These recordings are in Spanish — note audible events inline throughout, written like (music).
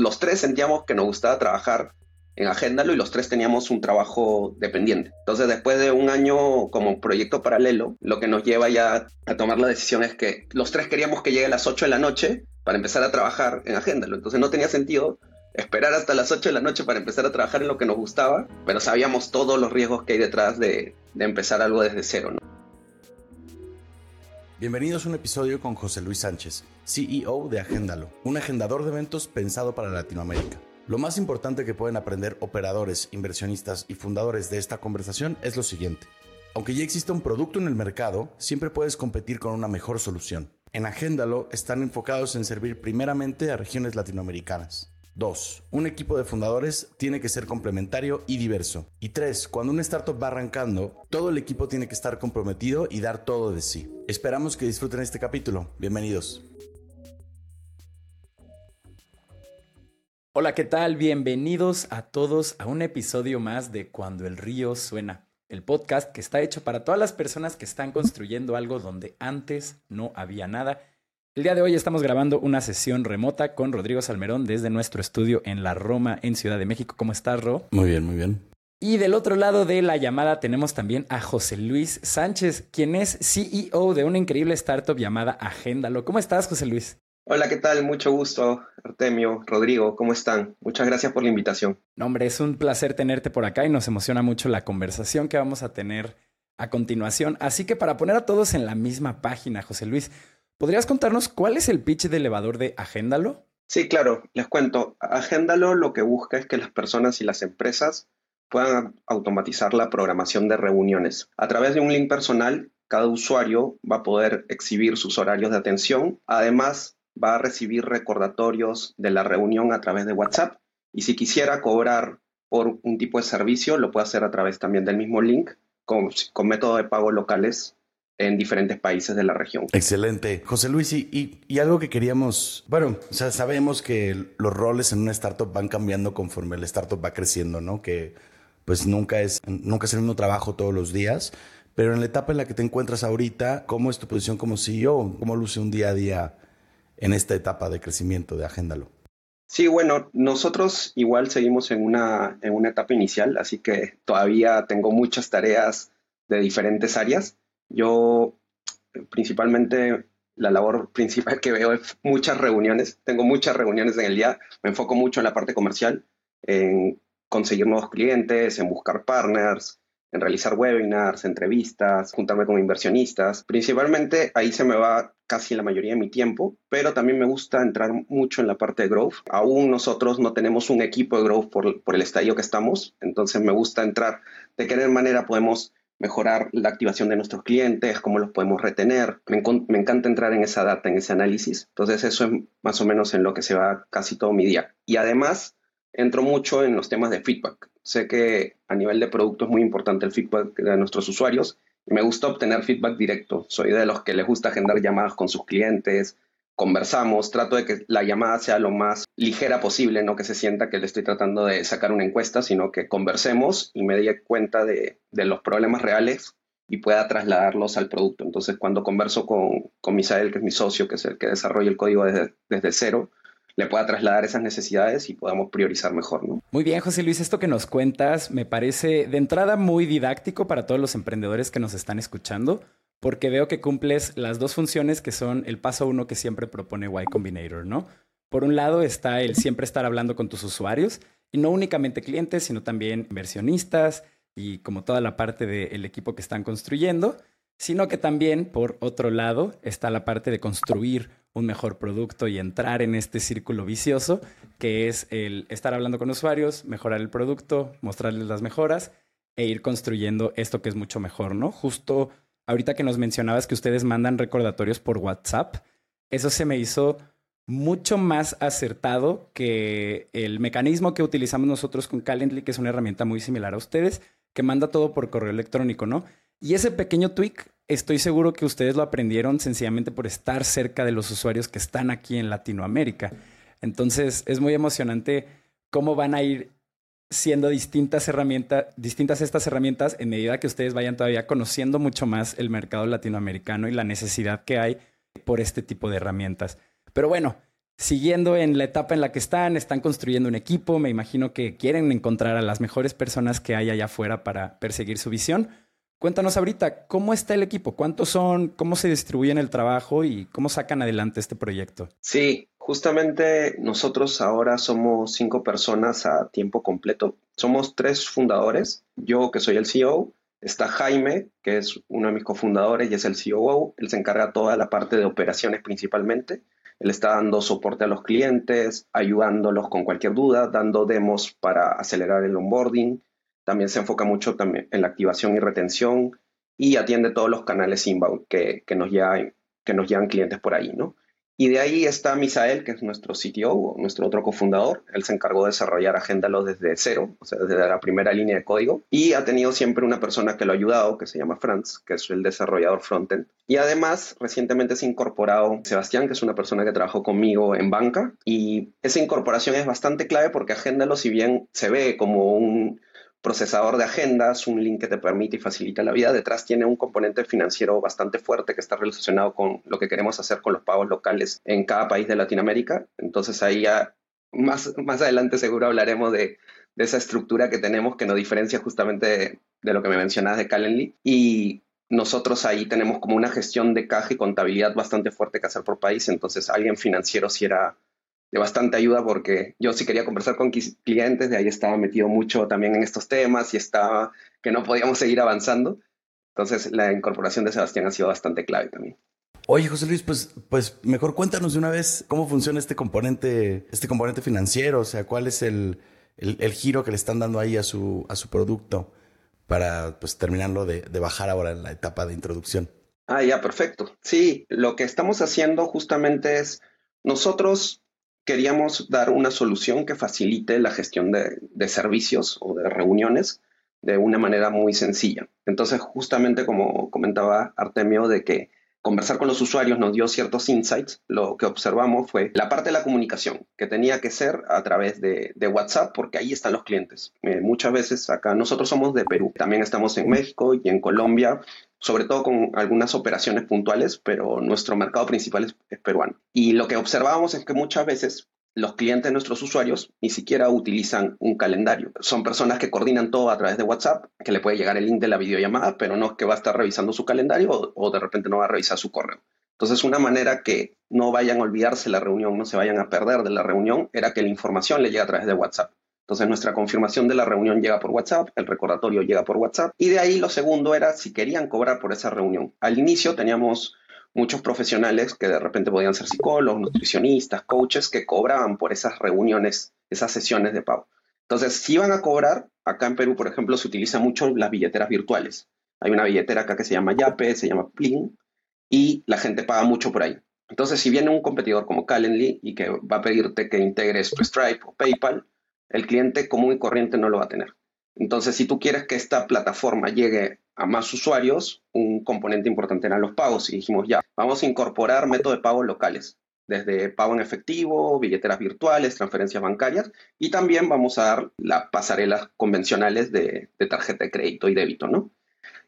los tres sentíamos que nos gustaba trabajar en Agéndalo y los tres teníamos un trabajo dependiente. Entonces, después de un año como proyecto paralelo, lo que nos lleva ya a tomar la decisión es que los tres queríamos que llegue a las 8 de la noche para empezar a trabajar en Agéndalo. Entonces, no tenía sentido esperar hasta las 8 de la noche para empezar a trabajar en lo que nos gustaba, pero sabíamos todos los riesgos que hay detrás de, empezar algo desde cero. ¿no? Bienvenidos a un episodio con José Luis Sánchez, CEO de Agéndalo, un agendador de eventos pensado para Latinoamérica. Lo más importante que pueden aprender operadores, inversionistas y fundadores de esta conversación es lo siguiente. Aunque ya existe un producto en el mercado, siempre puedes competir con una mejor solución. En Agéndalo están enfocados en servir primeramente a regiones latinoamericanas. 2. Un equipo de fundadores tiene que ser complementario y diverso. Y 3. Cuando una startup va arrancando, todo el equipo tiene que estar comprometido y dar todo de sí. Esperamos que disfruten este capítulo. Bienvenidos. Hola, ¿qué tal? Bienvenidos a todos a un episodio más de Cuando el río suena, el podcast que está hecho para todas las personas que están construyendo algo donde antes no había nada. El día de hoy estamos grabando una sesión remota con Rodrigo Salmerón desde nuestro estudio en la Roma, en Ciudad de México. ¿Cómo estás, Ro? Muy bien, muy bien. Y del otro lado de la llamada tenemos también a José Luis Sánchez, quien es CEO de una increíble startup llamada Agéndalo. ¿Cómo estás, José Luis? Hola, ¿qué tal? Mucho gusto, Artemio, Rodrigo, ¿cómo están? Muchas gracias por la invitación. No, hombre, es un placer tenerte por acá y nos emociona mucho la conversación que vamos a tener a continuación. Así que para poner a todos en la misma página, José Luis, ¿podrías contarnos cuál es el pitch de elevador de Agéndalo? Sí, claro, les cuento. Agéndalo lo que busca es que las personas y las empresas puedan automatizar la programación de reuniones. A través de un link personal, cada usuario va a poder exhibir sus horarios de atención. Además, va a recibir recordatorios de la reunión a través de WhatsApp y si quisiera cobrar por un tipo de servicio, lo puede hacer a través también del mismo link con, con métodos de pago locales en diferentes países de la región. Excelente. José Luis, y, y, algo que queríamos, bueno, o sea, sabemos que los roles en una startup van cambiando conforme la startup va creciendo, ¿no? Que pues nunca es, nunca es el mismo trabajo todos los días, pero en la etapa en la que te encuentras ahorita, ¿cómo es tu posición como CEO? ¿Cómo luce un día a día en esta etapa de crecimiento de Agéndalo? Sí, bueno, nosotros igual seguimos en una, en una etapa inicial, así que todavía tengo muchas tareas de diferentes áreas. Yo principalmente la labor principal que veo es muchas reuniones. Tengo muchas reuniones en el día. Me enfoco mucho en la parte comercial, en conseguir nuevos clientes, en buscar partners, en realizar webinars, entrevistas, juntarme con inversionistas. Principalmente ahí se me va casi la mayoría de mi tiempo, pero también me gusta entrar mucho en la parte de growth. Aún nosotros no tenemos un equipo de growth por, el estadio que estamos, entonces me gusta entrar de qué manera podemos mejorar la activación de nuestros clientes, cómo los podemos retener. Me, encanta entrar en esa data, en ese análisis. Entonces eso es más o menos en lo que se va casi todo mi día. Y además entro mucho en los temas de feedback. Sé que a nivel de producto es muy importante el feedback de nuestros usuarios me gusta obtener feedback directo. Soy de los que les gusta agendar llamadas con sus clientes, conversamos, trato de que la llamada sea lo más ligera posible, no que se sienta que le estoy tratando de sacar una encuesta, sino que conversemos y me dé cuenta de, los problemas reales y pueda trasladarlos al producto. Entonces, cuando converso con, con Misael, que es mi socio, que es el que desarrolla el código desde, desde cero, le pueda trasladar esas necesidades y podamos priorizar mejor. ¿no? Muy bien, José Luis, esto que nos cuentas me parece de entrada muy didáctico para todos los emprendedores que nos están escuchando, porque veo que cumples las dos funciones que son el paso uno que siempre propone Y Combinator, ¿no? Por un lado está el siempre estar hablando con tus usuarios y no únicamente clientes, sino también inversionistas y como toda la parte del equipo que están construyendo, sino que también por otro lado está la parte de construir un mejor producto y entrar en este círculo vicioso que es el estar hablando con usuarios, mejorar el producto, mostrarles las mejoras e ir construyendo esto que es mucho mejor, ¿no? Justo ahorita que nos mencionabas que ustedes mandan recordatorios por WhatsApp, eso se me hizo mucho más acertado que el mecanismo que utilizamos nosotros con Calendly, que es una herramienta muy similar a ustedes, que manda todo por correo electrónico, ¿no? Y ese pequeño tweak, estoy seguro que ustedes lo aprendieron sencillamente por estar cerca de los usuarios que están aquí en Latinoamérica. Entonces, es muy emocionante cómo van a ir siendo distintas herramientas, distintas estas herramientas en medida que ustedes vayan todavía conociendo mucho más el mercado latinoamericano y la necesidad que hay por este tipo de herramientas. Pero bueno, siguiendo en la etapa en la que están, están construyendo un equipo, me imagino que quieren encontrar a las mejores personas que hay allá afuera para perseguir su visión. Cuéntanos ahorita, ¿cómo está el equipo? ¿Cuántos son? ¿Cómo se distribuyen el trabajo y cómo sacan adelante este proyecto? Sí, justamente nosotros ahora somos cinco personas a tiempo completo. Somos tres fundadores, yo que soy el CEO, está Jaime, que es uno de mis cofundadores y es el COO, él se encarga toda la parte de operaciones principalmente. Él está dando soporte a los clientes, ayudándolos con cualquier duda, dando demos para acelerar el onboarding, también se enfoca mucho también en la activación y retención y atiende todos los canales inbound que, nos, llevan clientes por ahí, ¿no? Y de ahí está Misael, que es nuestro CTO, nuestro otro cofundador. Él se encargó de desarrollar Agéndalo desde cero, o sea, desde la primera línea de código. Y ha tenido siempre una persona que lo ha ayudado, que se llama Franz, que es el desarrollador frontend. Y además, recientemente se ha incorporado Sebastián, que es una persona que trabajó conmigo en banca. Y esa incorporación es bastante clave porque Agéndalo, si bien se ve como un procesador de agendas, un link que te permite y facilita la vida. Detrás tiene un componente financiero bastante fuerte que está relacionado con lo que queremos hacer con los pagos locales en cada país de Latinoamérica. Entonces ahí ya más, más adelante seguro hablaremos de, esa estructura que tenemos que nos diferencia justamente de, lo que me mencionabas de Calendly. Y nosotros ahí tenemos como una gestión de caja y contabilidad bastante fuerte que hacer por país. Entonces alguien financiero si era de bastante ayuda porque yo sí quería conversar con clientes, de ahí estaba metido mucho también en estos temas y estaba que no podíamos seguir avanzando. Entonces la incorporación de Sebastián ha sido bastante clave también. Oye, José Luis, pues, pues mejor cuéntanos de una vez cómo funciona este componente, este componente financiero, o sea, cuál es el, el, giro que le están dando ahí a su, a su producto para pues terminarlo de, de bajar ahora en la etapa de introducción. Ah, ya, perfecto. Sí, lo que estamos haciendo justamente es nosotros queríamos dar una solución que facilite la gestión de, servicios o de reuniones de una manera muy sencilla. Entonces, justamente como comentaba Artemio, de que conversar con los usuarios nos dio ciertos insights, lo que observamos fue la parte de la comunicación, que tenía que ser a través de, WhatsApp, porque ahí están los clientes. Eh, muchas veces acá, nosotros somos de Perú, también estamos en México y en Colombia, sobre todo con algunas operaciones puntuales, pero nuestro mercado principal es, peruano. Y lo que observábamos es que muchas veces los clientes nuestros usuarios ni siquiera utilizan un calendario. Son personas que coordinan todo a través de WhatsApp, que le puede llegar el link de la videollamada, pero no es que va a estar revisando su calendario o, o de repente no va a revisar su correo. Entonces, una manera que no vayan a olvidarse la reunión, no se vayan a perder de la reunión, era que la información le llegue a través de WhatsApp. Entonces nuestra confirmación de la reunión llega por WhatsApp, el recordatorio llega por WhatsApp y de ahí lo segundo era si querían cobrar por esa reunión. Al inicio teníamos muchos profesionales que de repente podían ser psicólogos, nutricionistas, coaches que cobraban por esas reuniones, esas sesiones de pago. Entonces, si iban a cobrar, acá en Perú, por ejemplo, se utilizan mucho las billeteras virtuales. Hay una billetera acá que se llama Yape, se llama Plin, y la gente paga mucho por ahí. Entonces, si viene un competidor como Calendly y que va a pedirte que integres Stripe o PayPal, el cliente común y corriente no lo va a tener. Entonces, si tú quieres que esta plataforma llegue a más usuarios, un componente importante eran los pagos. Y dijimos, ya, vamos a incorporar métodos de pago locales, desde pago en efectivo, billeteras virtuales, transferencias bancarias, y también vamos a dar las pasarelas convencionales de, tarjeta de crédito y débito, ¿no?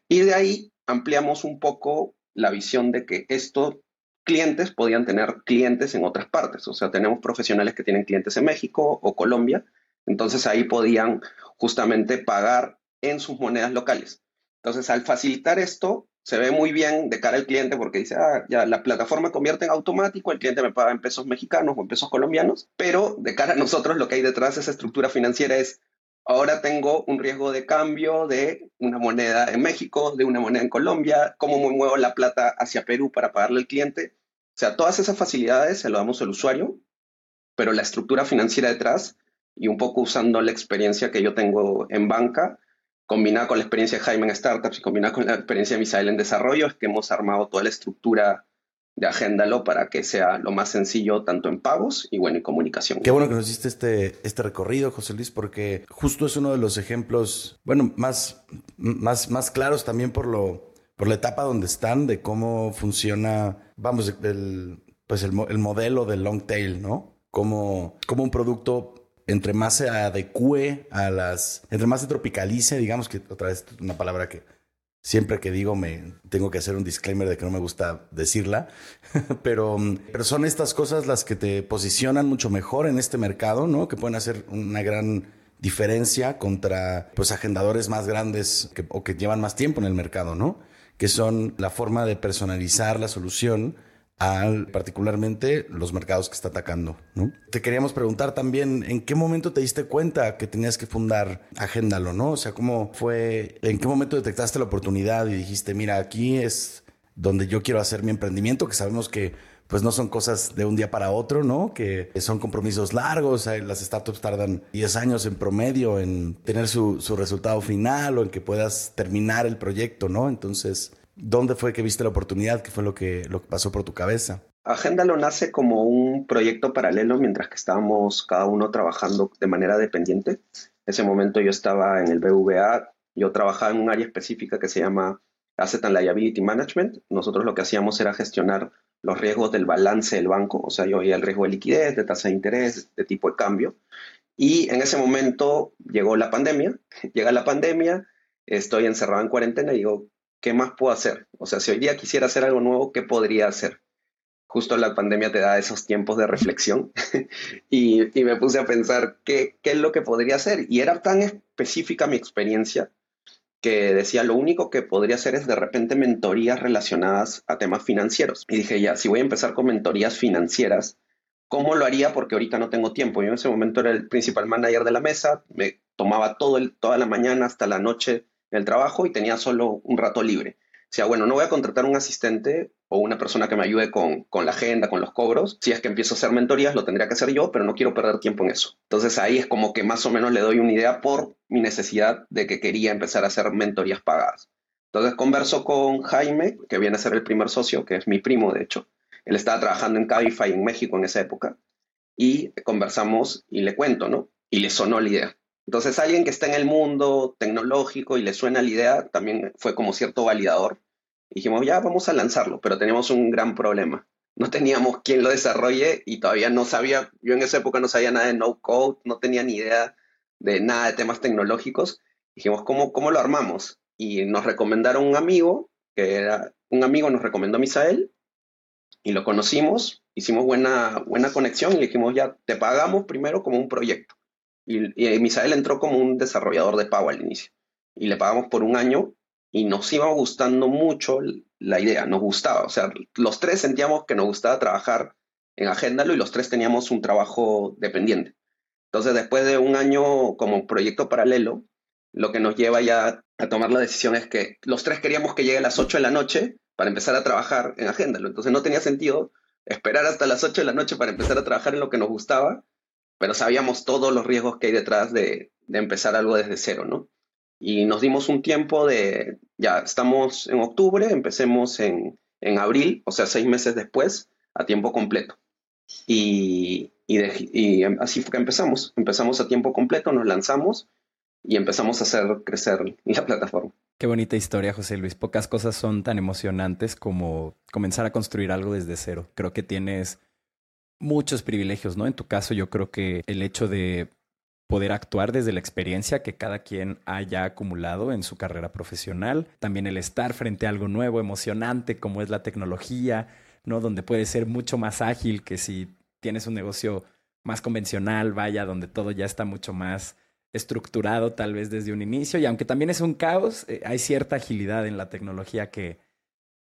Y de ahí ampliamos un poco la visión de que estos clientes podían tener clientes en otras partes. O sea, tenemos profesionales que tienen clientes en México o Colombia, entonces ahí podían justamente pagar en sus monedas locales. Entonces al facilitar esto, se ve muy bien de cara al cliente porque dice, ah, ya la plataforma convierte en automático, el cliente me paga en pesos mexicanos o en pesos colombianos, pero de cara a nosotros lo que hay detrás de esa estructura financiera es, ahora tengo un riesgo de cambio de una moneda en México, de una moneda en Colombia, cómo me muevo la plata hacia Perú para pagarle al cliente. O sea, todas esas facilidades se lo damos al usuario, pero la estructura financiera detrás y un poco usando la experiencia que yo tengo en banca, combinada con la experiencia de Jaime en Startups y combinada con la experiencia de Misael en desarrollo, es que hemos armado toda la estructura de Agéndalo para que sea lo más sencillo tanto en pagos y bueno, en comunicación. Qué bueno que nos hiciste este, este recorrido, José Luis, porque justo es uno de los ejemplos, bueno, más, más, más claros también por, lo, por la etapa donde están, de cómo funciona, vamos, el, pues el, el modelo del long tail, ¿no? Como, como un producto entre más se adecue a las, entre más se tropicalice, digamos que otra vez una palabra que Siempre que digo me tengo que hacer un disclaimer de que no me gusta decirla, (laughs) pero, pero son estas cosas las que te posicionan mucho mejor en este mercado, ¿no? Que pueden hacer una gran diferencia contra pues agendadores más grandes o que llevan más tiempo en el mercado, ¿no? Que son la forma de personalizar la solución al particularmente los mercados que está atacando, ¿no? Te queríamos preguntar también en qué momento te diste cuenta que tenías que fundar Agéndalo, ¿no? O sea, cómo fue, en qué momento detectaste la oportunidad y dijiste, mira, aquí es donde yo quiero hacer mi emprendimiento, que sabemos que pues no son cosas de un día para otro, ¿no? Que son compromisos largos, las startups tardan 10 años en promedio en tener su, resultado final o en que puedas terminar el proyecto, ¿no? Entonces, ¿dónde fue que viste la oportunidad? ¿Qué fue lo que, lo que pasó por tu cabeza? Agenda lo nace como un proyecto paralelo mientras que estábamos cada uno trabajando de manera dependiente. En ese momento yo estaba en el BVA, yo trabajaba en un área específica que se llama Asset and Liability Management. Nosotros lo que hacíamos era gestionar los riesgos del balance del banco, o sea, yo veía el riesgo de liquidez, de tasa de interés, de tipo de cambio. Y en ese momento llegó la pandemia, (laughs) llega la pandemia, estoy encerrado en cuarentena y digo, ¿qué más puedo hacer? O sea, si hoy día quisiera hacer algo nuevo, ¿qué podría hacer? Justo la pandemia te da esos tiempos de reflexión (laughs) y, me puse a pensar ¿qué, es lo que podría hacer. Y era tan específica mi experiencia que decía lo único que podría hacer es de repente mentorías relacionadas a temas financieros. Y dije, ya, si voy a empezar con mentorías financieras, ¿cómo lo haría? Porque ahorita no tengo tiempo. Yo en ese momento era el principal manager de la mesa, me tomaba todo toda la mañana hasta la noche el trabajo y tenía solo un rato libre sea, bueno, no voy a contratar un asistente o una persona que me ayude con, con, la agenda, con los cobros. Si es que empiezo a hacer mentorías, lo tendría que hacer yo, pero no quiero perder tiempo en eso. Entonces ahí es como que más o menos le doy una idea por mi necesidad de que quería empezar a hacer mentorías pagadas. Entonces converso con Jaime, que viene a ser el primer socio, que es mi primo, de hecho. Él estaba trabajando en Cabify en México en esa época. Y conversamos y le cuento, ¿no? Y le sonó la idea. Entonces alguien que está en el mundo tecnológico y le suena la idea, también fue como cierto validador dijimos, ya vamos a lanzarlo, pero teníamos un gran problema. No teníamos quien lo desarrolle y todavía no sabía, yo en esa época no sabía nada de no code, no tenía ni idea de nada de temas tecnológicos. Dijimos, ¿cómo, cómo lo armamos? Y nos recomendaron un amigo, que era un amigo nos recomendó a Misael, y lo conocimos, hicimos buena, buena conexión y le dijimos, ya te pagamos primero como un proyecto. Y, Misael entró como un desarrollador de pago al inicio. Y le pagamos por un año y nos iba gustando mucho la idea, nos gustaba, o sea, los tres sentíamos que nos gustaba trabajar en Agéndalo y los tres teníamos un trabajo dependiente. Entonces, después de un año como proyecto paralelo, lo que nos lleva ya a tomar la decisión es que los tres queríamos que llegue a las 8 de la noche para empezar a trabajar en Agéndalo. Entonces, no tenía sentido esperar hasta las 8 de la noche para empezar a trabajar en lo que nos gustaba, pero sabíamos todos los riesgos que hay detrás de, empezar algo desde cero, ¿no? y nos dimos un tiempo de, ya estamos en octubre, empecemos en, en abril, o sea, seis meses después, a tiempo completo. Y, y, así fue que empezamos. Empezamos a tiempo completo, nos lanzamos y empezamos a hacer crecer la plataforma. Qué bonita historia, José Luis. Pocas cosas son tan emocionantes como comenzar a construir algo desde cero. Creo que tienes muchos privilegios, ¿no? En tu caso, yo creo que el hecho de poder actuar desde la experiencia que cada quien haya acumulado en su carrera profesional, también el estar frente a algo nuevo, emocionante como es la tecnología, ¿no? Donde puede ser mucho más ágil que si tienes un negocio más convencional, vaya, donde todo ya está mucho más estructurado tal vez desde un inicio y aunque también es un caos, eh, hay cierta agilidad en la tecnología que,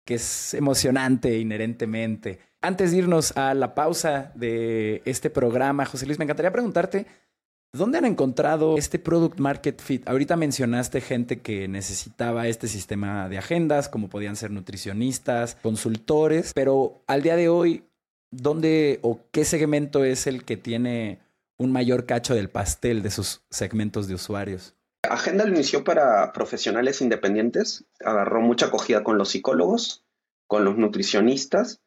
que es emocionante inherentemente. Antes de irnos a la pausa de este programa, José Luis, me encantaría preguntarte ¿Dónde han encontrado este product market fit? Ahorita mencionaste gente que necesitaba este sistema de agendas, como podían ser nutricionistas, consultores, pero al día de hoy, ¿dónde o qué segmento es el que tiene un mayor cacho del pastel de sus segmentos de usuarios? Agenda lo inició para profesionales independientes, agarró mucha acogida con los psicólogos, con los nutricionistas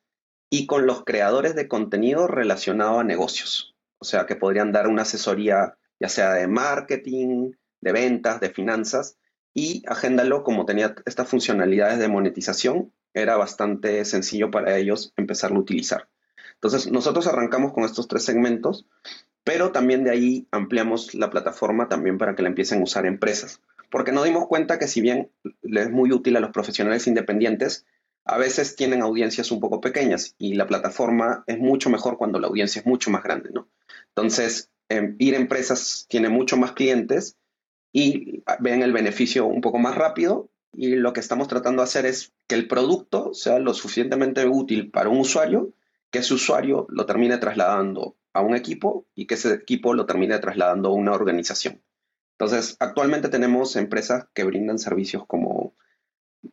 y con los creadores de contenido relacionado a negocios o sea, que podrían dar una asesoría ya sea de marketing, de ventas, de finanzas, y Agéndalo, como tenía estas funcionalidades de monetización, era bastante sencillo para ellos empezarlo a utilizar. Entonces, nosotros arrancamos con estos tres segmentos, pero también de ahí ampliamos la plataforma también para que la empiecen a usar empresas. porque nos dimos cuenta que si bien le es muy útil a los profesionales independientes, a veces tienen audiencias un poco pequeñas y la plataforma es mucho mejor cuando la audiencia es mucho más grande, ¿no? Entonces, em, ir a empresas tiene mucho más clientes y ven el beneficio un poco más rápido y lo que estamos tratando de hacer es que el producto sea lo suficientemente útil para un usuario, que ese usuario lo termine trasladando a un equipo y que ese equipo lo termine trasladando a una organización. Entonces, actualmente tenemos empresas que brindan servicios como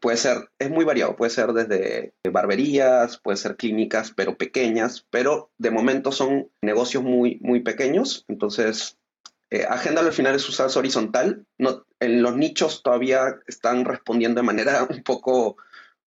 puede ser, es muy variado, puede ser desde barberías, puede ser clínicas, pero pequeñas, pero de momento son negocios muy, muy pequeños. Entonces, eh, Agenda al final es usar horizontal. No, en los nichos todavía están respondiendo de manera (laughs) un poco,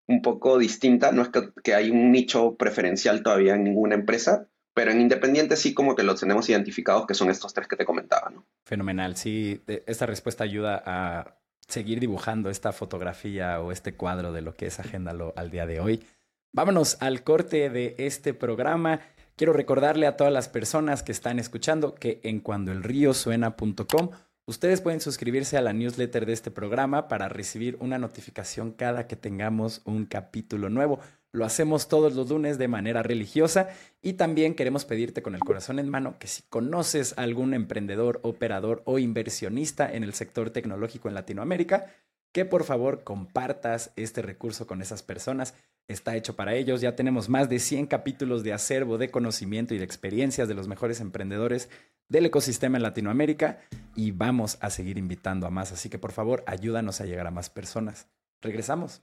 un poco distinta. No es que, que hay un nicho preferencial todavía en ninguna empresa, pero en Independiente sí como que los tenemos identificados, que son estos tres que te comentaba, ¿no? Fenomenal, sí. Esta respuesta ayuda a seguir dibujando esta fotografía o este cuadro de lo que es Agéndalo al día de hoy. Vámonos al corte de este programa. Quiero recordarle a todas las personas que están escuchando que en cuandoelríosuena.com ustedes pueden suscribirse a la newsletter de este programa para recibir una notificación cada que tengamos un capítulo nuevo. Lo hacemos todos los lunes de manera religiosa y también queremos pedirte con el corazón en mano que si conoces a algún emprendedor, operador o inversionista en el sector tecnológico en Latinoamérica, que por favor compartas este recurso con esas personas. Está hecho para ellos. Ya tenemos más de 100 capítulos de acervo de conocimiento y de experiencias de los mejores emprendedores del ecosistema en Latinoamérica y vamos a seguir invitando a más. Así que por favor ayúdanos a llegar a más personas. Regresamos.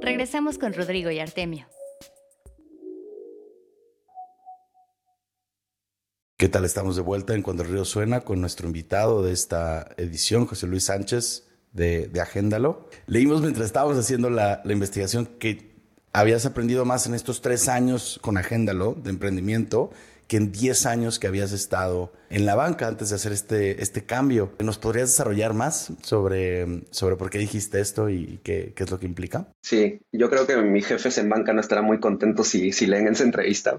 Regresamos con Rodrigo y Artemio. ¿Qué tal? Estamos de vuelta en Cuando el Río Suena con nuestro invitado de esta edición, José Luis Sánchez de, de Agéndalo. Leímos mientras estábamos haciendo la, la, investigación que habías aprendido más en estos tres años con Agéndalo de emprendimiento que en 10 años que habías estado en la banca antes de hacer este, este cambio. ¿Nos podrías desarrollar más sobre, sobre por qué dijiste esto y qué, qué es lo que implica? Sí, yo creo que mis jefes en banca no estarán muy contentos si, si leen esa entrevista,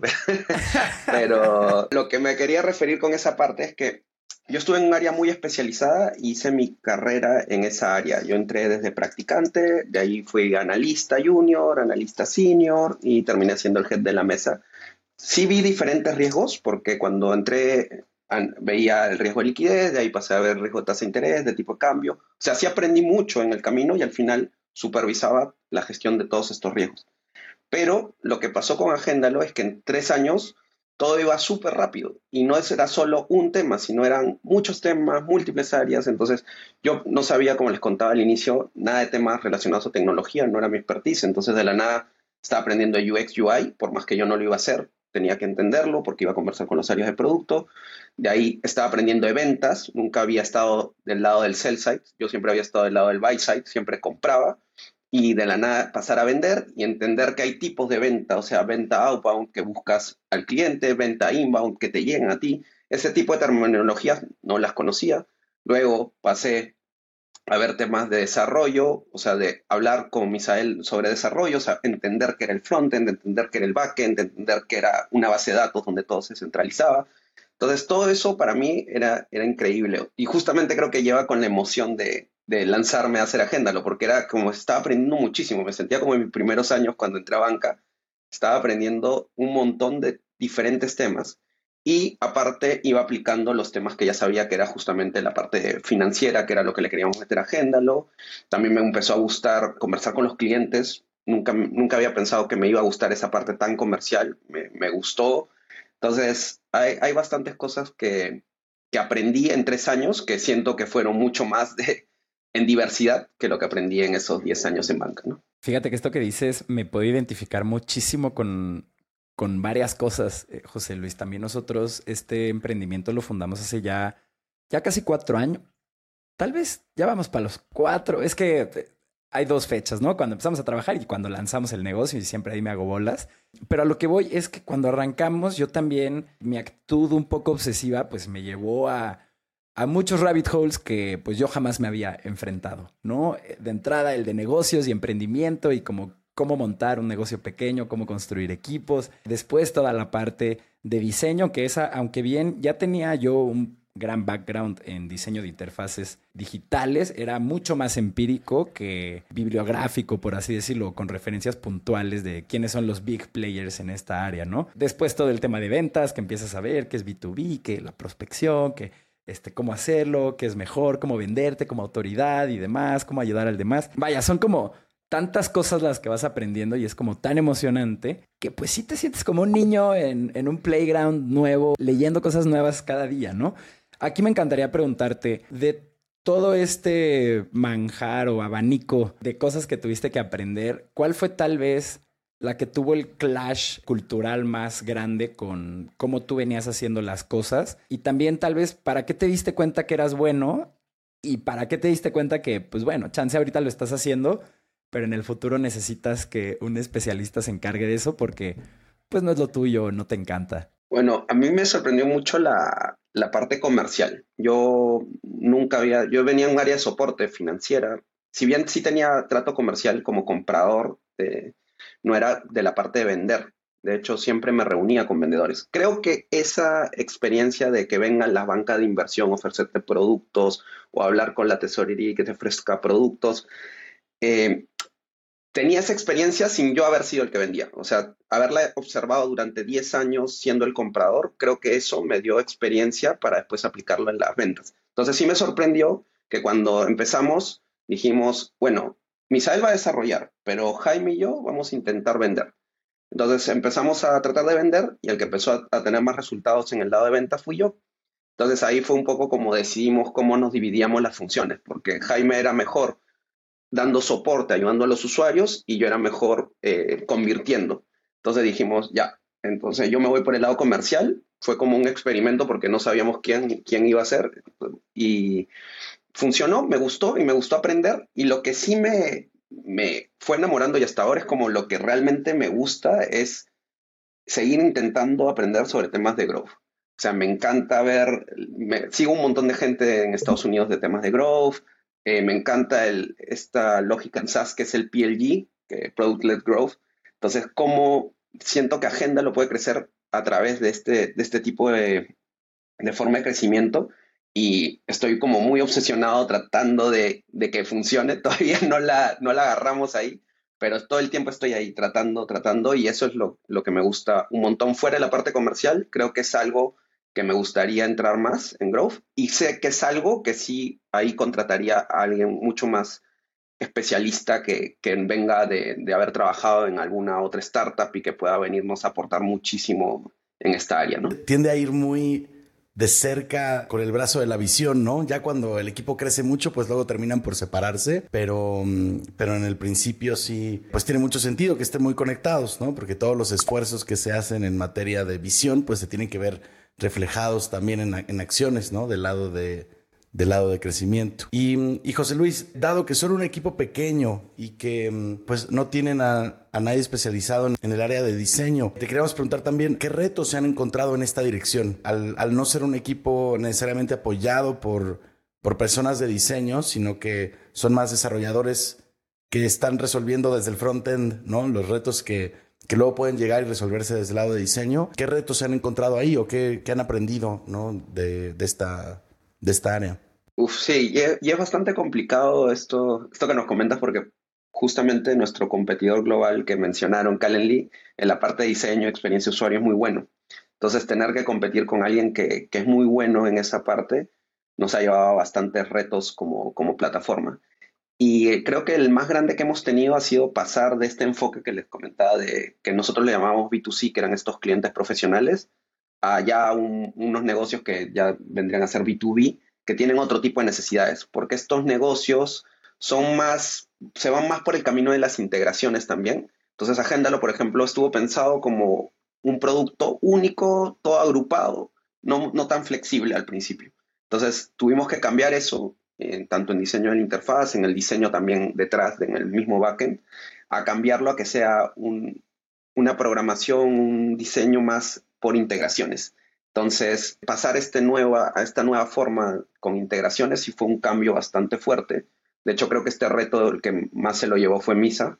(laughs) pero lo que me quería referir con esa parte es que yo estuve en un área muy especializada, hice mi carrera en esa área. Yo entré desde practicante, de ahí fui analista junior, analista senior y terminé siendo el head de la mesa Sí vi diferentes riesgos, porque cuando entré veía el riesgo de liquidez, de ahí pasé a ver riesgo de tasa de interés, de tipo de cambio. O sea, sí aprendí mucho en el camino y al final supervisaba la gestión de todos estos riesgos. Pero lo que pasó con Agéndalo es que en tres años todo iba súper rápido y no era solo un tema, sino eran muchos temas, múltiples áreas. Entonces yo no sabía, como les contaba al inicio, nada de temas relacionados a tecnología, no era mi expertise. Entonces de la nada estaba aprendiendo UX, UI, por más que yo no lo iba a hacer, tenía que entenderlo porque iba a conversar con los áreas de producto. De ahí estaba aprendiendo de ventas, nunca había estado del lado del sell side, yo siempre había estado del lado del buy side, siempre compraba y de la nada pasar a vender y entender que hay tipos de venta, o sea, venta outbound que buscas al cliente, venta inbound que te llegan a ti. Ese tipo de terminologías no las conocía. Luego pasé a ver temas de desarrollo, o sea, de hablar con Misael sobre desarrollo, o sea, entender que era el frontend, entender que era el backend, entender que era una base de datos donde todo se centralizaba. Entonces, todo eso para mí era, era increíble. Y justamente creo que lleva con la emoción de, de lanzarme a hacer Agéndalo, porque era como estaba aprendiendo muchísimo. Me sentía como en mis primeros años cuando entré a banca. Estaba aprendiendo un montón de diferentes temas y aparte iba aplicando los temas que ya sabía que era justamente la parte financiera, que era lo que le queríamos meter a Agéndalo. También me empezó a gustar conversar con los clientes. Nunca, nunca había pensado que me iba a gustar esa parte tan comercial. Me, me gustó. Entonces, hay, hay bastantes cosas que, que, aprendí en tres años que siento que fueron mucho más de, en diversidad que lo que aprendí en esos diez años en banca. ¿no? Fíjate que esto que dices me puedo identificar muchísimo con con varias cosas, eh, José Luis. También nosotros este emprendimiento lo fundamos hace ya, ya casi cuatro años. tal vez ya vamos para los cuatro. Es que eh, hay dos fechas, ¿no? Cuando empezamos a trabajar y cuando lanzamos el negocio y siempre ahí me hago bolas. Pero a lo que voy es que cuando arrancamos yo también, mi actitud un poco obsesiva pues me llevó a, a muchos rabbit holes que pues yo jamás me había enfrentado, ¿no? De entrada el de negocios y emprendimiento y como cómo montar un negocio pequeño, cómo construir equipos. Después toda la parte de diseño, que esa, aunque bien ya tenía yo un gran background en diseño de interfaces digitales, era mucho más empírico que bibliográfico, por así decirlo, con referencias puntuales de quiénes son los big players en esta área, ¿no? Después todo el tema de ventas, que empiezas a ver qué es B2B, que la prospección, que este, cómo hacerlo, qué es mejor, cómo venderte como autoridad y demás, cómo ayudar al demás. Vaya, son como tantas cosas las que vas aprendiendo y es como tan emocionante que pues sí te sientes como un niño en, en un playground nuevo, leyendo cosas nuevas cada día, ¿no? Aquí me encantaría preguntarte de todo este manjar o abanico de cosas que tuviste que aprender, ¿cuál fue tal vez la que tuvo el clash cultural más grande con cómo tú venías haciendo las cosas? Y también tal vez, ¿para qué te diste cuenta que eras bueno? ¿Y para qué te diste cuenta que, pues bueno, chance ahorita lo estás haciendo, pero en el futuro necesitas que un especialista se encargue de eso porque, pues no es lo tuyo, no te encanta? Bueno, a mí me sorprendió mucho la, la parte comercial. Yo nunca había, yo venía en un área de soporte financiera. Si bien sí tenía trato comercial como comprador, no era de la parte de vender. De hecho, siempre me reunía con vendedores. Creo que esa experiencia de que vengan las bancas de inversión, ofrecerte productos o hablar con la tesorería y que te ofrezca productos, eh, tenía esa experiencia sin yo haber sido el que vendía. O sea, haberla observado durante 10 años siendo el comprador, creo que eso me dio experiencia para después aplicarlo en las ventas. Entonces sí me sorprendió que cuando empezamos dijimos, bueno, Misael va a desarrollar, pero Jaime y yo vamos a intentar vender. Entonces empezamos a tratar de vender y el que empezó a, tener más resultados en el lado de venta fui yo. Entonces ahí fue un poco como decidimos cómo nos dividíamos las funciones, porque Jaime era mejor dando soporte, ayudando a los usuarios y yo era mejor eh, convirtiendo. Entonces dijimos, ya, entonces yo me voy por el lado comercial. Fue como un experimento porque no sabíamos quién, quién iba a ser y funcionó, me gustó y me gustó aprender. Y lo que sí me, me fue enamorando y hasta ahora es como lo que realmente me gusta es seguir intentando aprender sobre temas de growth. O sea, me encanta ver, sigo un montón de gente en Estados Unidos de temas de growth, eh, me encanta esta lógica en SaaS que es el PLG, que Product Led Growth. Entonces, cómo siento que Agenda lo puede crecer a través de este, este tipo de, forma de crecimiento y estoy como muy obsesionado tratando de, que funcione. (laughs) Todavía no la, no la agarramos ahí, pero todo el tiempo estoy ahí tratando, tratando y eso es lo, lo que me gusta un montón. Fuera de la parte comercial, creo que es algo que me gustaría entrar más en Growth y sé que es algo que sí ahí contrataría a alguien mucho más especialista que, que venga de, de, haber trabajado en alguna otra startup y que pueda venirnos a aportar muchísimo en esta área, ¿no? Tiende a ir muy de cerca con el brazo de la visión, ¿no? Ya cuando el equipo crece mucho, pues luego terminan por separarse, pero, mm, pero en el principio sí, pues tiene mucho sentido que estén muy conectados, ¿no? Porque todos los esfuerzos que se hacen en materia de visión, pues se tienen que ver reflejados también en, acciones, ¿no? Del lado de, del lado de crecimiento. Y, José Luis, dado que son un equipo pequeño y que mm, pues no tienen a, nadie especializado en, el área de diseño, te queríamos preguntar también qué retos se han encontrado en esta dirección al, al no ser un equipo necesariamente apoyado por, por personas de diseño, sino que son más desarrolladores que están resolviendo desde el front-end, ¿no? Los retos que, que luego pueden llegar y resolverse desde el lado de diseño. ¿Qué retos se han encontrado ahí o qué, han aprendido ¿no? de, esta, de esta área? Uf, sí, y es, bastante complicado esto, esto que nos comentas porque justamente nuestro competidor global que mencionaron, Calendly, en la parte de diseño, experiencia de usuario es muy bueno. Entonces, tener que competir con alguien que, que es muy bueno en esa parte nos ha llevado a bastantes retos como, como plataforma. Y creo que el más grande que hemos tenido ha sido pasar de este enfoque que les comentaba, de que nosotros le llamamos B2C, que eran estos clientes profesionales, a ya unos negocios que ya vendrían a ser B2B, que tienen otro tipo de necesidades, porque estos negocios son más, se van más por el camino de las integraciones también. Entonces, Agéndalo, por ejemplo, estuvo pensado como un producto único, todo agrupado, no, no tan flexible al principio. Entonces, tuvimos que cambiar eso tanto en diseño de la interfaz, en el diseño también detrás, en el mismo backend, a cambiarlo a que sea una programación, un diseño más por integraciones. Entonces, pasar este nueva, a esta nueva forma con integraciones sí fue un cambio bastante fuerte. De hecho, creo que este reto el que más se lo llevó fue Misa,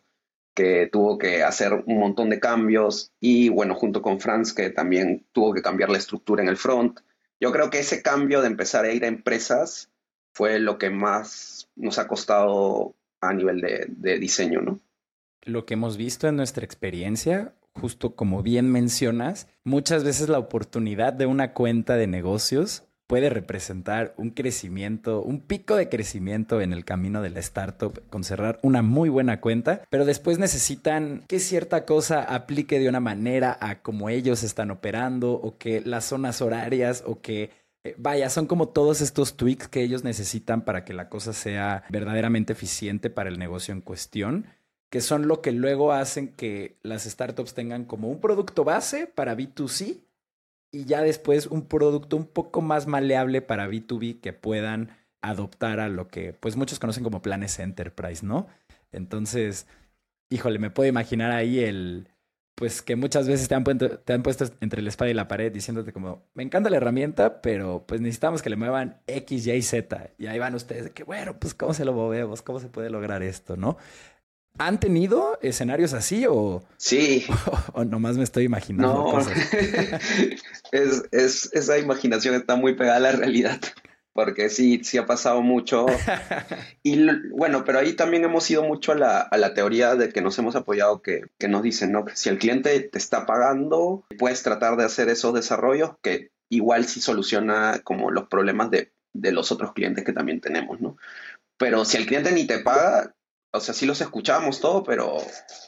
que tuvo que hacer un montón de cambios y bueno, junto con Franz, que también tuvo que cambiar la estructura en el front. Yo creo que ese cambio de empezar a ir a empresas fue lo que más nos ha costado a nivel de, diseño, ¿no? Lo que hemos visto en nuestra experiencia, justo como bien mencionas, muchas veces la oportunidad de una cuenta de negocios puede representar un crecimiento, un pico de crecimiento en el camino de la startup con cerrar una muy buena cuenta, pero después necesitan que cierta cosa aplique de una manera a como ellos están operando o que las zonas horarias o que eh, vaya, son como todos estos tweaks que ellos necesitan para que la cosa sea verdaderamente eficiente para el negocio en cuestión, que son lo que luego hacen que las startups tengan como un producto base para B2C y ya después un producto un poco más maleable para B2B que puedan adoptar a lo que pues muchos conocen como planes enterprise, ¿no? Entonces, híjole, me puedo imaginar ahí el, pues que muchas veces te han, puesto, te han puesto entre la espada y la pared diciéndote como, me encanta la herramienta, pero pues necesitamos que le muevan X, Y, Z. Y ahí van ustedes de que, bueno, pues cómo se lo movemos, cómo se puede lograr esto, ¿no? ¿Han tenido escenarios así o...? Sí. (laughs) O, nomás me estoy imaginando no. cosas? (laughs) es, es, esa imaginación está muy pegada a la realidad, porque sí, sí ha pasado mucho. (laughs) Y bueno, pero ahí también hemos ido mucho a la, a la teoría de que nos hemos apoyado, que, que nos dicen, ¿no? Que si el cliente te está pagando, puedes tratar de hacer esos desarrollos que igual sí soluciona como los problemas de, de los otros clientes que también tenemos, ¿no? Pero si el cliente ni te paga, o sea, sí los escuchamos todo, pero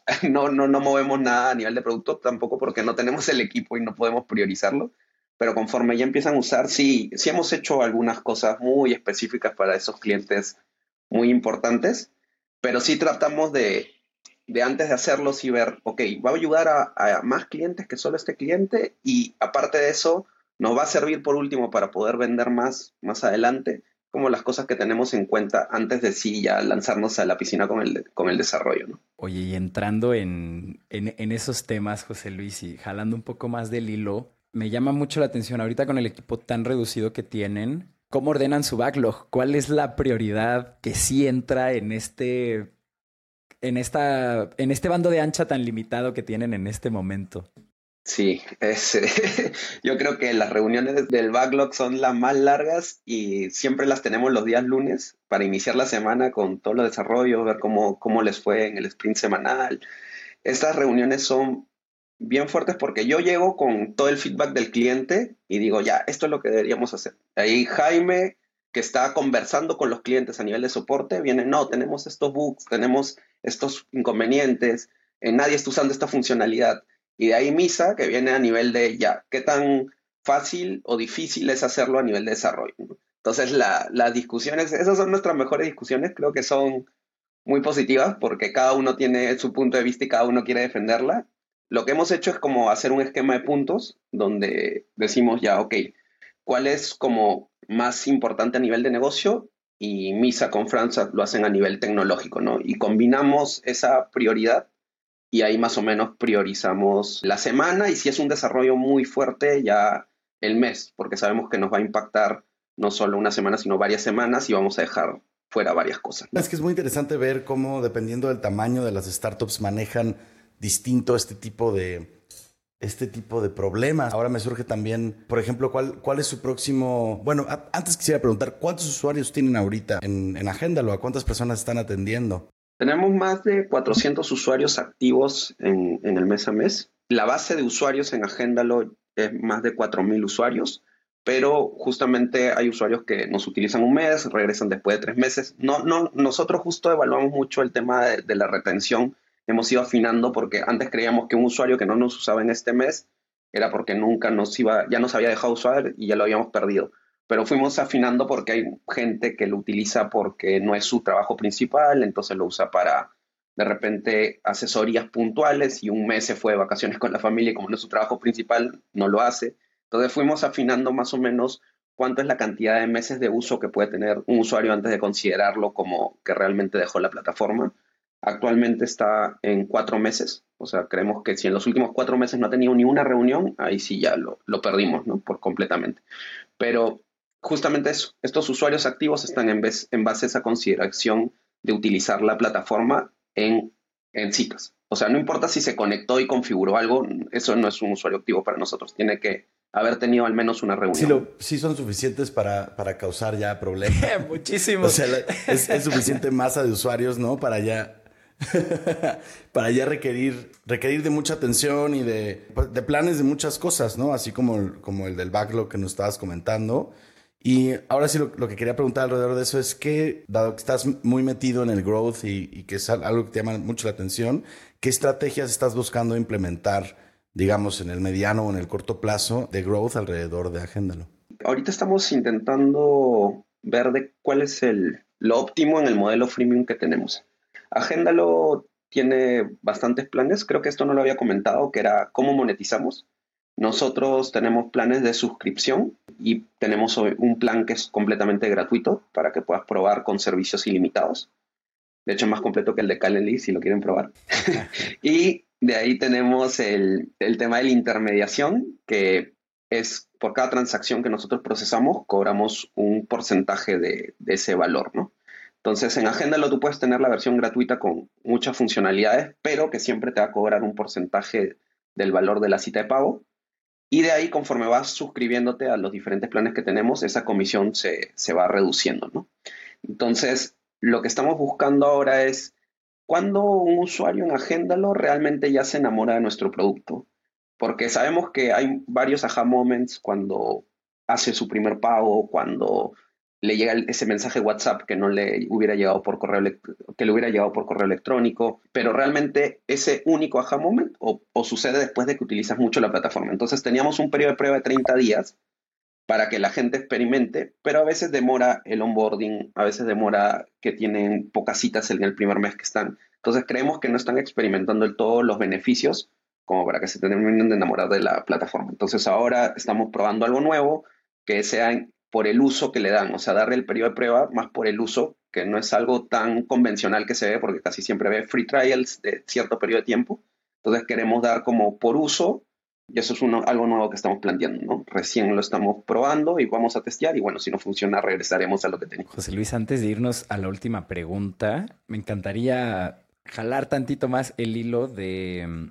(laughs) no, no, no movemos nada a nivel de producto tampoco porque no tenemos el equipo y no podemos priorizarlo. Pero conforme ya empiezan a usar, sí, sí hemos hecho algunas cosas muy específicas para esos clientes muy importantes, pero sí tratamos de, de antes de hacerlo, sí ver, ok, va a ayudar a, a más clientes que solo este cliente y aparte de eso, nos va a servir por último para poder vender más más adelante como las cosas que tenemos en cuenta antes de sí ya lanzarnos a la piscina con el, con el desarrollo, ¿no? Oye, y entrando en, en, esos temas, José Luis, y jalando un poco más del hilo, me llama mucho la atención ahorita con el equipo tan reducido que tienen, ¿cómo ordenan su backlog? ¿Cuál es la prioridad que sí entra en este, en esta, en este bando de ancha tan limitado que tienen en este momento? Sí, (laughs) yo creo que las reuniones del backlog son las más largas y siempre las tenemos los días lunes para iniciar la semana con todo el desarrollo, ver cómo, cómo les fue en el sprint semanal. Estas reuniones son bien fuertes porque yo llego con todo el feedback del cliente y digo, ya, esto es lo que deberíamos hacer. Ahí Jaime, que está conversando con los clientes a nivel de soporte, viene, no, tenemos estos bugs, tenemos estos inconvenientes, eh, nadie está usando esta funcionalidad y de ahí Misa, que viene a nivel de ya, qué tan fácil o difícil es hacerlo a nivel de desarrollo. Entonces, las discusiones, esas son nuestras mejores discusiones, creo que son muy positivas porque cada uno tiene su punto de vista y cada uno quiere defenderla. Lo que hemos hecho es como hacer un esquema de puntos donde decimos ya, ok, ¿cuál es como más importante a nivel de negocio? Y Misa con Francia lo hacen a nivel tecnológico, ¿no? Y combinamos esa prioridad y ahí más o menos priorizamos la semana y si es un desarrollo muy fuerte ya el mes, porque sabemos que nos va a impactar no solo una semana, sino varias semanas y vamos a dejar fuera varias cosas. Es que es muy interesante ver cómo dependiendo del tamaño de las startups manejan distinto este tipo de este tipo de problemas. Ahora me surge también, por ejemplo, ¿cuál, cuál es su próximo... Bueno, antes quisiera preguntar, ¿cuántos usuarios tienen ahorita en, en Agéndalo? ¿A cuántas personas están atendiendo? Tenemos más de 400 usuarios activos en, el mes a mes. La base de usuarios en Agéndalo es más de 4.000 usuarios, pero justamente hay usuarios que nos utilizan un mes, regresan después de tres meses. No, no, nosotros justo evaluamos mucho el tema de, la retención. Hemos ido afinando porque antes creíamos que un usuario que no nos usaba en este mes era porque nunca nos iba, ya nos había dejado usar y ya lo habíamos perdido pero fuimos afinando porque hay gente que lo utiliza porque no es su trabajo principal, entonces lo usa para de repente asesorías puntuales y un mes se fue de vacaciones con la familia y como no es su trabajo principal, no lo hace. Entonces fuimos afinando más o menos cuánto es la cantidad de meses de uso que puede tener un usuario antes de considerarlo como que realmente dejó la plataforma. Actualmente está en cuatro meses, o sea, creemos que si en los últimos cuatro meses no ha tenido ni una reunión, ahí sí ya lo, perdimos, ¿no? Por completamente. Pero justamente estos usuarios activos están en, vez, en base a esa consideración de utilizar la plataforma en, en citas. O sea, no importa si se conectó y configuró algo, eso no es un usuario activo para nosotros. Tiene que haber tenido al menos una reunión. Sí, lo, sí son suficientes para, para, causar ya problemas. (laughs) Muchísimos. O sea, es, es, suficiente masa de usuarios, ¿no? Para ya (laughs) para ya requerir, requerir de mucha atención y de, pues, planes de muchas cosas, ¿no? Así como, como el del backlog que nos estabas comentando. Y ahora sí lo, que quería preguntar alrededor de eso es que, dado que estás muy metido en el growth y, y, que es algo que te llama mucho la atención, ¿qué estrategias estás buscando implementar, digamos, en el mediano o en el corto plazo de growth alrededor de Agéndalo? Ahorita estamos intentando ver de cuál es el, lo óptimo en el modelo freemium que tenemos. Agéndalo tiene bastantes planes. Creo que esto no lo había comentado, que era cómo monetizamos. Nosotros tenemos planes de suscripción y tenemos un plan que es completamente gratuito para que puedas probar con servicios ilimitados. De hecho, es más completo que el de Calendly si lo quieren probar. (laughs) y de ahí tenemos el, tema de la intermediación, que es por cada transacción que nosotros procesamos, cobramos un porcentaje de, de ese valor, ¿no? Entonces, en Agéndalo tú puedes tener la versión gratuita con muchas funcionalidades, pero que siempre te va a cobrar un porcentaje del valor de la cita de pago. Y de ahí, conforme vas suscribiéndote a los diferentes planes que tenemos, esa comisión se, va reduciendo, ¿no? Entonces, lo que estamos buscando ahora es cuando un usuario en Agéndalo realmente ya se enamora de nuestro producto. Porque sabemos que hay varios aha moments cuando hace su primer pago, cuando le llega ese mensaje WhatsApp que no le hubiera llegado por correo que le hubiera llegado por correo electrónico, pero realmente ese único aha moment o, sucede después de que utilizas mucho la plataforma. Entonces teníamos un periodo de prueba de 30 días para que la gente experimente, pero a veces demora el onboarding, a veces demora que tienen pocas citas en el primer mes que están. Entonces creemos que no están experimentando todos los beneficios como para que se terminen de enamorar de la plataforma. Entonces ahora estamos probando algo nuevo que sea por el uso que le dan, o sea, darle el periodo de prueba más por el uso, que no es algo tan convencional que se ve, porque casi siempre ve free trials de cierto periodo de tiempo. Entonces queremos dar como por uso, y eso es algo nuevo que estamos planteando, ¿no? Recién lo estamos probando y vamos a testear, y bueno, si no funciona, regresaremos a lo que tenemos. José Luis, antes de irnos a la última pregunta, me encantaría jalar tantito más el hilo de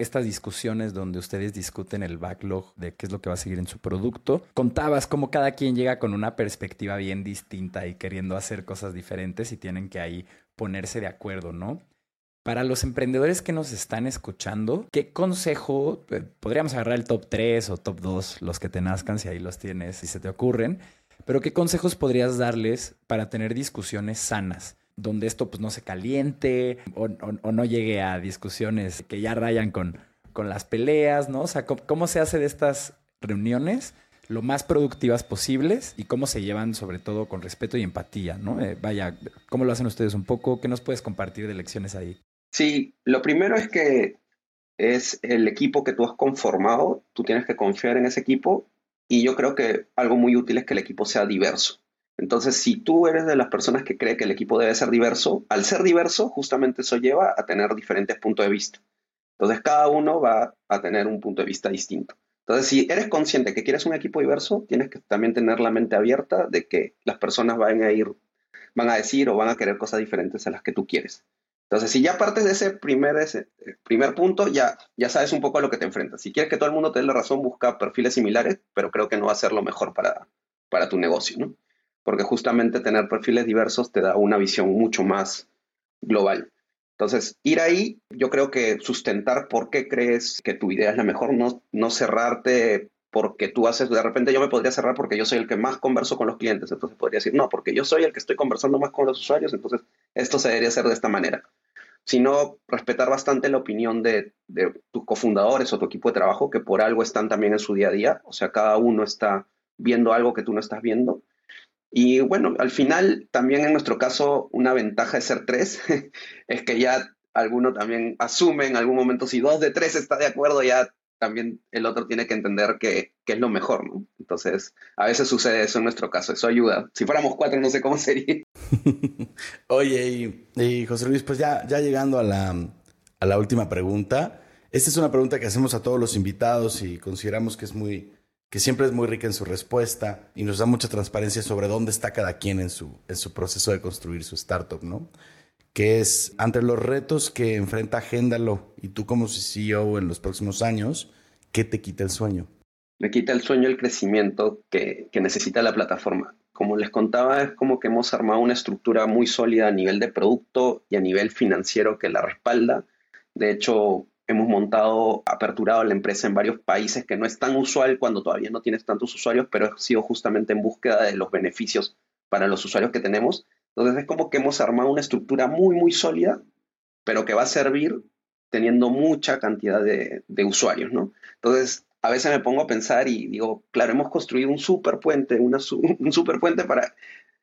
estas discusiones donde ustedes discuten el backlog de qué es lo que va a seguir en su producto. Contabas cómo cada quien llega con una perspectiva bien distinta y queriendo hacer cosas diferentes y tienen que ahí ponerse de acuerdo, ¿no? Para los emprendedores que nos están escuchando, ¿qué consejo, eh, podríamos agarrar el top 3 o top 2, los que te nazcan, si ahí los tienes, si se te ocurren, pero qué consejos podrías darles para tener discusiones sanas? Donde esto pues no se caliente o, no llegue a discusiones que ya rayan con, con las peleas, ¿no? O sea, ¿cómo, se hace de estas reuniones lo más productivas posibles y cómo se llevan sobre todo con respeto y empatía, ¿no? Eh, vaya, ¿cómo lo hacen ustedes un poco? ¿Qué nos puedes compartir de lecciones ahí? Sí, lo primero es que es el equipo que tú has conformado, tú tienes que confiar en ese equipo y yo creo que algo muy útil es que el equipo sea diverso. Entonces, si tú eres de las personas que cree que el equipo debe ser diverso, al ser diverso, justamente eso lleva a tener diferentes puntos de vista. Entonces, cada uno va a tener un punto de vista distinto. Entonces, si eres consciente que quieres un equipo diverso, tienes que también tener la mente abierta de que las personas van a ir, van a decir o van a querer cosas diferentes a las que tú quieres. Entonces, si ya partes de ese primer, ese eh, primer punto, ya, ya sabes un poco a lo que te enfrentas. Si quieres que todo el mundo te dé la razón, busca perfiles similares, pero creo que no va a ser lo mejor para, para tu negocio, ¿no? Porque justamente tener perfiles diversos te da una visión mucho más global. Entonces, ir ahí, yo creo que sustentar por qué crees que tu idea es la mejor, no, no cerrarte porque tú haces, de repente yo me podría cerrar porque yo soy el que más converso con los clientes, entonces podría decir, no, porque yo soy el que estoy conversando más con los usuarios, entonces esto se debería hacer de esta manera. Sino respetar bastante la opinión de, de tus cofundadores o tu equipo de trabajo, que por algo están también en su día a día, o sea, cada uno está viendo algo que tú no estás viendo, y bueno, al final también en nuestro caso una ventaja de ser tres (laughs) es que ya alguno también asume en algún momento si dos de tres está de acuerdo ya también el otro tiene que entender que, es lo mejor, ¿no? Entonces, a veces sucede eso en nuestro caso, eso ayuda. Si fuéramos cuatro, no sé cómo sería. (laughs) Oye, y, José Luis, pues ya, ya llegando a la, a la última pregunta. Esta es una pregunta que hacemos a todos los invitados y consideramos que es muy, que siempre es muy rica en su respuesta y nos da mucha transparencia sobre dónde está cada quien en su, en su proceso de construir su startup, ¿no? Que es, ante los retos que enfrenta Agéndalo y tú como CEO en los próximos años, ¿qué te quita el sueño? Me quita el sueño el crecimiento que, que necesita la plataforma. Como les contaba, es como que hemos armado una estructura muy sólida a nivel de producto y a nivel financiero que la respalda. De hecho, hemos montado, aperturado la empresa en varios países que no es tan usual cuando todavía no tienes tantos usuarios, pero ha sido justamente en búsqueda de los beneficios para los usuarios que tenemos. Entonces es como que hemos armado una estructura muy, muy sólida, pero que va a servir teniendo mucha cantidad de, usuarios, ¿no? Entonces, a veces me pongo a pensar y digo, claro, hemos construido un super puente, una, (laughs) un super puente para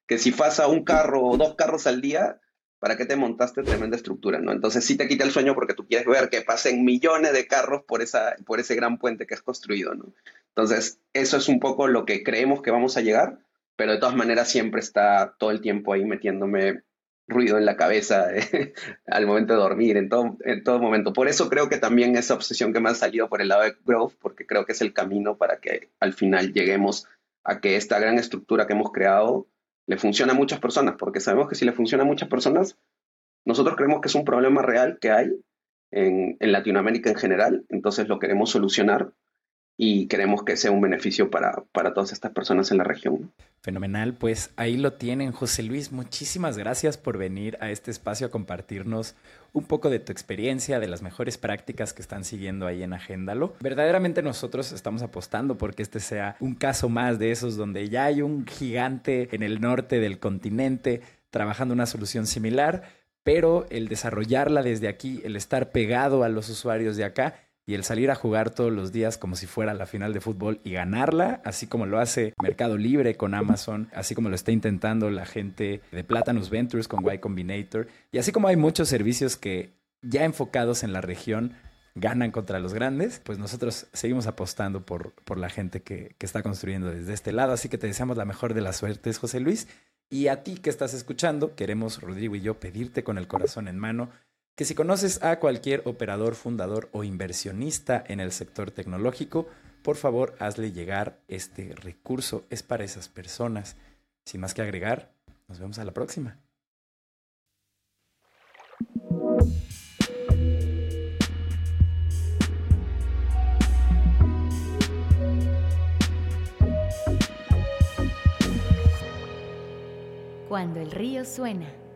que si pasa un carro o dos carros al día, ¿para qué te montaste tremenda estructura? ¿no? Entonces sí te quita el sueño porque tú quieres ver que pasen millones de carros por, esa, por ese gran puente que has construido. ¿no? Entonces eso es un poco lo que creemos que vamos a llegar, pero de todas maneras siempre está todo el tiempo ahí metiéndome ruido en la cabeza (laughs) al momento de dormir, en todo, en todo momento. Por eso creo que también esa obsesión que me ha salido por el lado de growth, porque creo que es el camino para que al final lleguemos a que esta gran estructura que hemos creado le funciona a muchas personas, porque sabemos que si le funciona a muchas personas, nosotros creemos que es un problema real que hay en, en Latinoamérica en general, entonces lo queremos solucionar y queremos que sea un beneficio para, para todas estas personas en la región. Fenomenal, pues ahí lo tienen, José Luis. Muchísimas gracias por venir a este espacio a compartirnos un poco de tu experiencia, de las mejores prácticas que están siguiendo ahí en Agéndalo. Verdaderamente nosotros estamos apostando porque este sea un caso más de esos donde ya hay un gigante en el norte del continente trabajando una solución similar, pero el desarrollarla desde aquí, el estar pegado a los usuarios de acá, y el salir a jugar todos los días como si fuera la final de fútbol y ganarla, así como lo hace Mercado Libre con Amazon, así como lo está intentando la gente de Platanus Ventures con Y Combinator, y así como hay muchos servicios que ya enfocados en la región ganan contra los grandes, pues nosotros seguimos apostando por, por la gente que, que está construyendo desde este lado, así que te deseamos la mejor de las suertes, José Luis. Y a ti que estás escuchando, queremos, Rodrigo y yo, pedirte con el corazón en mano que si conoces a cualquier operador, fundador o inversionista en el sector tecnológico, por favor hazle llegar este recurso. Es para esas personas. Sin más que agregar, nos vemos a la próxima. Cuando el río suena.